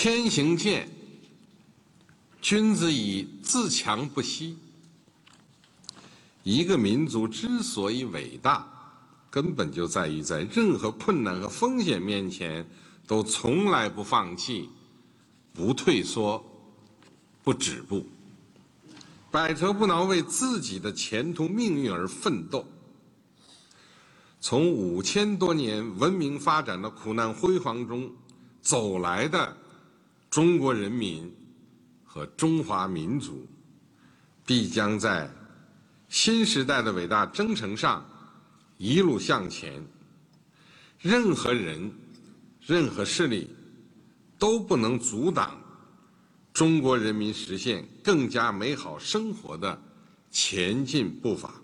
天行健，君子以自强不息。一个民族之所以伟大，根本就在于在任何困难和风险面前，都从来不放弃、不退缩、不止步，百折不挠为自己的前途命运而奋斗。从五千多年文明发展的苦难辉煌中走来的中国人民和中华民族，必将在新时代的伟大征程上一路向前。任何人、任何势力都不能阻挡中国人民实现更加美好生活的前进步伐。